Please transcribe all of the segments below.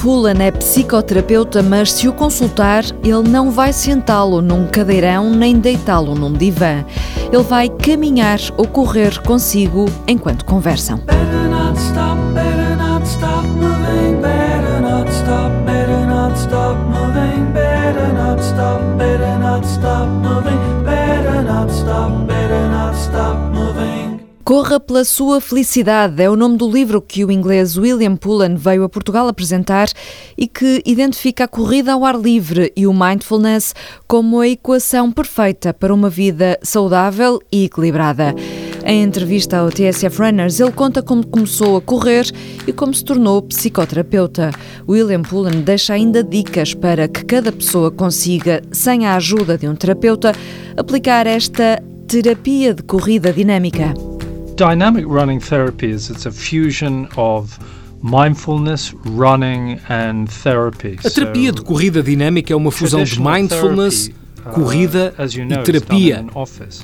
Pullen é psicoterapeuta, mas se o consultar, ele não vai sentá-lo num cadeirão nem deitá-lo num divã. Ele vai caminhar ou correr consigo enquanto conversam. Better not stop, better not stop moving, Corra pela sua felicidade é o nome do livro que o inglês William Pullen veio a Portugal apresentar e que identifica a corrida ao ar livre e o mindfulness como a equação perfeita para uma vida saudável e equilibrada. Em entrevista ao TSF Runners, ele conta como começou a correr e como se tornou psicoterapeuta. William Pullen deixa ainda dicas para que cada pessoa consiga, sem a ajuda de um terapeuta, aplicar esta terapia de corrida dinâmica. Dynamic running therapy is it's a fusion of mindfulness, running and therapy. A terapia de corrida dinâmica é uma fusão de mindfulness, uh, corrida e terapia.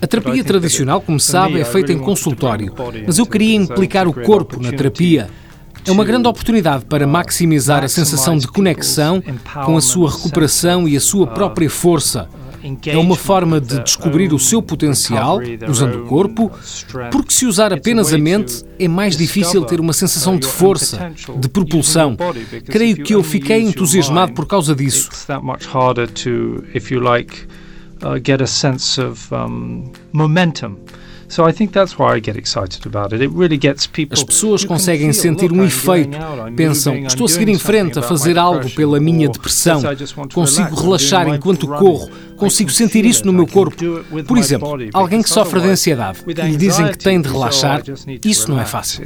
A terapia tradicional, como sabe, é feita em consultório, mas eu queria implicar o corpo na terapia. É uma grande oportunidade para maximizar a sensação de conexão com a sua recuperação e a sua própria força. É uma forma de descobrir o seu potencial usando o corpo, porque se usar apenas a mente é mais difícil ter uma sensação de força, de propulsão. Creio que eu fiquei entusiasmado por causa disso. get a sense of um, momentum. As pessoas conseguem sentir um efeito. Pensam, estou a seguir em frente a fazer algo pela minha depressão. Consigo relaxar enquanto corro. Consigo sentir isso no meu corpo. Por exemplo, alguém que sofre de ansiedade e lhe dizem que tem de relaxar, isso não é fácil.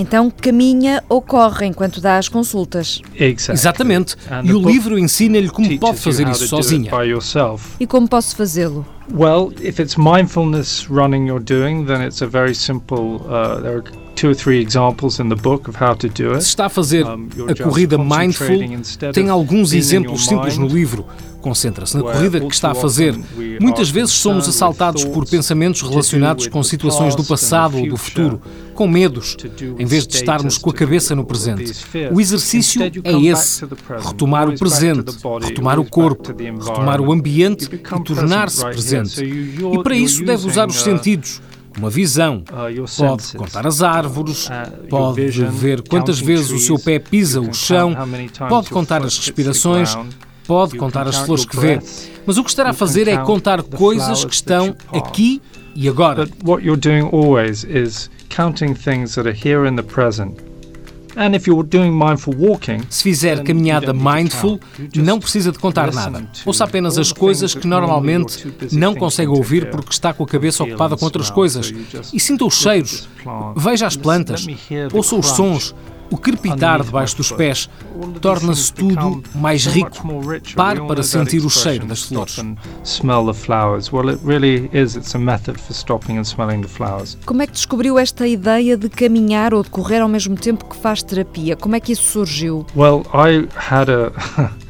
Então caminha ou corre enquanto dá as consultas. Exatamente. E o livro ensina-lhe como pode fazer isso sozinha. E como posso fazê-lo? Well, if it's mindfulness running you're doing, then it's a very simple. Uh, there are two or three examples in the book of how to do it. Se está a fazer a corrida mindful, tem alguns exemplos simples no livro. Concentra-se na corrida que está a fazer. Muitas vezes somos assaltados por pensamentos relacionados com situações do passado ou do futuro, com medos, em vez de estarmos com a cabeça no presente. O exercício é esse: retomar o presente, retomar o corpo, retomar o ambiente e tornar-se presente. E para isso deve usar os sentidos uma visão. Pode contar as árvores, pode ver quantas vezes o seu pé pisa o chão, pode contar as respirações, pode contar as flores que vê, mas o que estará a fazer é contar coisas que estão aqui e agora. But what you're doing always is counting things that are here in the present. Se fizer caminhada mindful, não precisa de contar nada. Ouça apenas as coisas que normalmente não consegue ouvir porque está com a cabeça ocupada com outras coisas. E sinta os cheiros. Veja as plantas. Ouça os sons o crepitar debaixo dos pés torna-se tudo mais rico. Pare para sentir o cheiro das flores. Como é que descobriu esta ideia de caminhar ou de correr ao mesmo tempo que faz terapia? Como é que isso surgiu? Well, I had a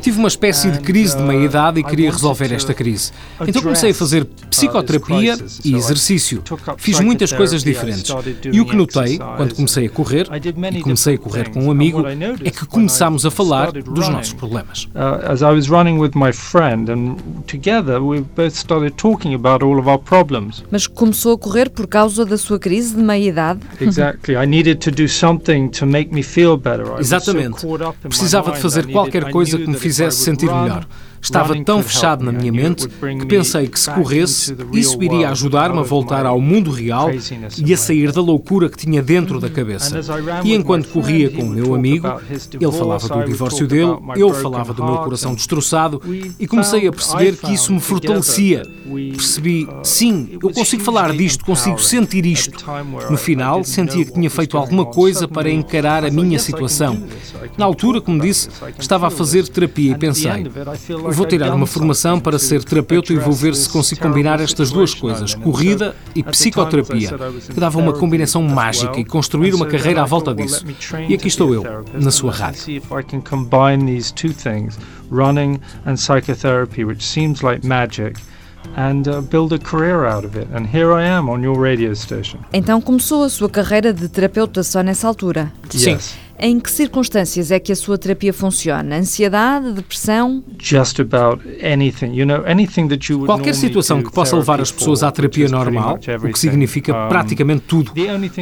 Tive uma espécie de crise de uh, meia-idade e queria resolver esta crise. Então comecei a fazer uh, psicoterapia e exercício. Fiz muitas coisas diferentes. E o que notei, quando comecei a correr, e comecei a correr com um amigo, é que começámos a falar dos nossos problemas. Uh, as I was running with my friend and together we both started talking about all of our problems. Mas começou a correr por causa da sua crise de meia-idade? Exactly. I needed to do something to make me better. Exatamente. Precisava de fazer qualquer coisa que me fizesse sentir melhor. Estava tão fechado na minha mente que pensei que se corresse, isso iria ajudar-me a voltar ao mundo real e a sair da loucura que tinha dentro da cabeça. E enquanto corria com o meu amigo, ele falava do divórcio dele, eu falava do meu coração destroçado e comecei a perceber que isso me fortalecia. Percebi, sim, eu consigo falar disto, consigo sentir isto. No final, sentia que tinha feito alguma coisa para encarar a minha situação. Na altura, como disse, estava a fazer terapia e pensei, Vou tirar uma formação para ser terapeuta e vou ver se consigo combinar estas duas coisas, corrida e psicoterapia, que dava uma combinação mágica e construir uma carreira à volta disso. E aqui estou eu, na sua rádio. running and psychotherapy, which seems like magic, and uh, build a career out of it. And here I am on your radio station. Então começou a sua carreira de terapeuta só nessa altura? Sim. Yes. Em que circunstâncias é que a sua terapia funciona? Ansiedade, depressão? Just about anything, you know, anything that you would Qualquer situação que possa levar as pessoas à terapia normal, o que significa praticamente tudo.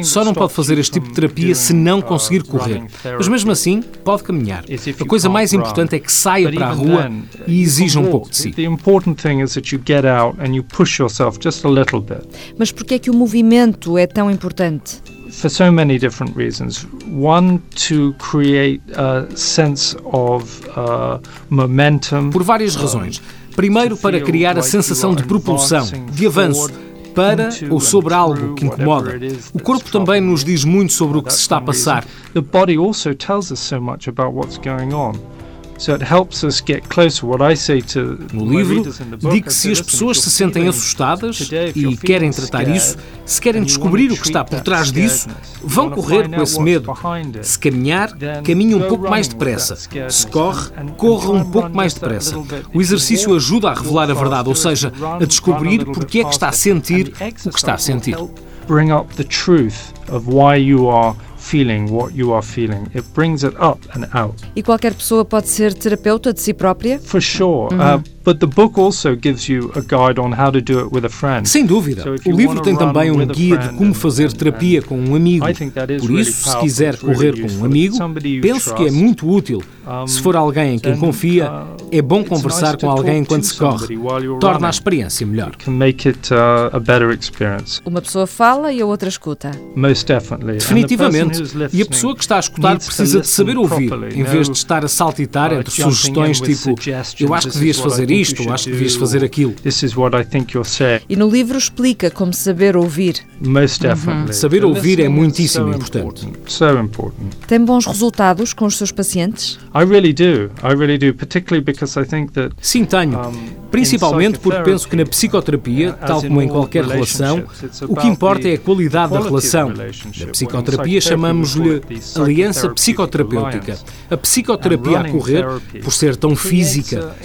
Só não pode fazer este tipo de terapia se não uh, conseguir correr. Mas mesmo assim, pode caminhar. A coisa mais importante é que saia para a rua e exija um pouco de si. Mas por que é que o movimento é tão importante? For so many different reasons. One, to create a sense of uh, momentum. Por várias razões. Primeiro, para criar a sensação de propulsão, de avanço para ou sobre algo que incomoda. O corpo também nos diz muito sobre o que se está a passar. The body also tells us so much about what's going on. No livro, digo que se as pessoas se sentem assustadas e querem tratar isso, se querem descobrir o que está por trás disso, vão correr com esse medo. Se caminhar, caminhe um pouco mais depressa. Se corre, corra um pouco mais depressa. O exercício ajuda a revelar a verdade, ou seja, a descobrir porque é que está a sentir o que está a sentir. Bring up the truth of why you are feeling what you are feeling. It brings it up and out. E qualquer pessoa pode ser terapeuta de si própria? For sure. Uh, uhum. Uh, but the book also gives you a guide on how to do it with a friend. Sem dúvida. O livro tem também um guia de como fazer terapia com um amigo. Por isso, se quiser correr com um amigo, penso que é muito útil. Se for alguém em quem confia, uh, é bom conversar com alguém enquanto se corre. Torna a experiência melhor. Uh, Uma pessoa fala e a outra escuta. Definitivamente. E a pessoa que está a escutar precisa de saber ouvir, em vez de estar a saltitar uh, entre sugestões tipo eu acho que devias fazer isto, acho que devias fazer aquilo. E no livro explica como saber ouvir. Uhum. Saber ouvir é muitíssimo importante. Tem bons resultados com os seus pacientes? Sim, tenho. Principalmente porque penso que na psicoterapia, tal como em qualquer relação, o que importa é a qualidade da relação. Na psicoterapia chamamos-lhe aliança psicoterapêutica. A psicoterapia a correr, por ser tão física,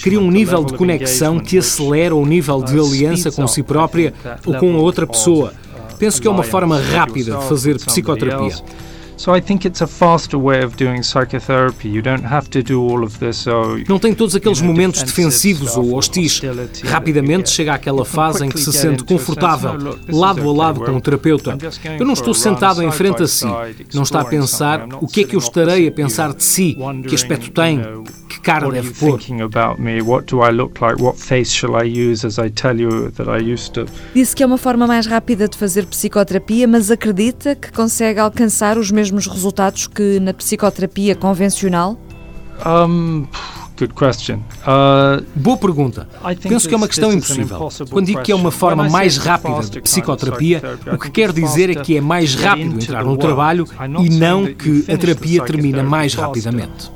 cria um nível de conexão que acelera o nível de aliança com si própria ou com a outra pessoa. Penso que é uma forma rápida de fazer psicoterapia. So I think it's a faster way of doing psychotherapy. You don't have to do all of this. So, Não tem todos aqueles momentos defensivos ou hostis. Rapidamente chega àquela fase em que se sente confortável, lado a lado com o terapeuta. Eu não estou sentado em frente a si. Não está a pensar o que é que eu estarei a pensar de si, que aspecto tem, que cara deve pôr. Disse que é uma forma mais rápida de fazer psicoterapia, mas acredita que consegue alcançar os mesmos resultados que na psicoterapia convencional? Um, Good question. Uh, Boa pergunta. Penso que é uma questão impossível. Quando digo que é uma forma mais rápida de psicoterapia, o que quero dizer é que é mais rápido entrar no trabalho e não que a terapia termina mais rapidamente.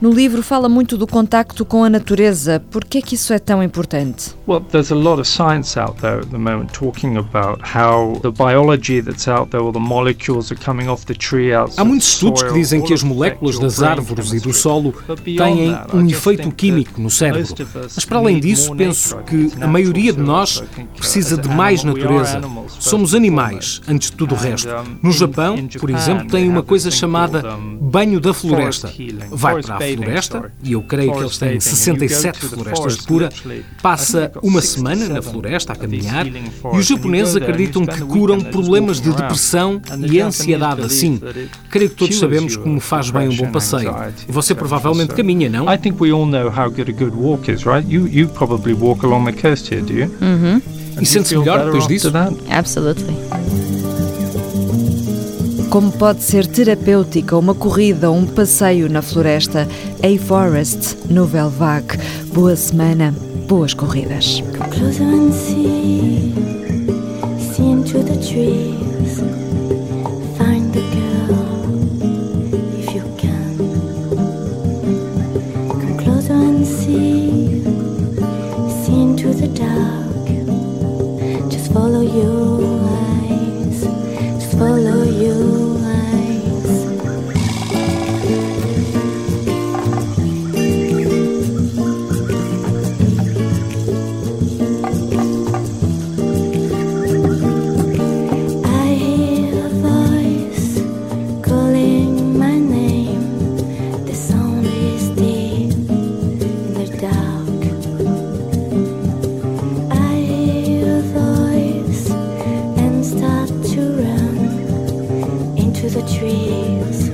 No livro fala muito do contacto com a natureza. Por que é que isso é tão importante? Well, there's a lot of science out there at the moment talking about how the biology that's out there, or the molecules are coming off the tree Há muitos estudos que dizem que as moléculas das árvores e do solo têm um efeito químico no cérebro. Mas para além disso, penso que a maioria de nós precisa de mais natureza. Somos animais, antes de tudo o resto. No Japão, por exemplo, tem uma coisa chamada banho da floresta. Vai para a floresta, e eu creio que eles têm 67 florestas de cura, passa uma semana na floresta a caminhar, e os japoneses acreditam que curam problemas de depressão e ansiedade assim. Creio que todos sabemos como faz bem um bom passeio passeio. Você provavelmente caminha, não? I think we all know how good a good walk is, right? You you probably walk along the coast here, do you? Uhum. E sente-se melhor depois disso? Absolutely. Como pode ser terapêutica uma corrida ou um passeio na floresta? A Forest, Nouvelle Vague. Boa semana, boas corridas. Come closer and see, see the trees.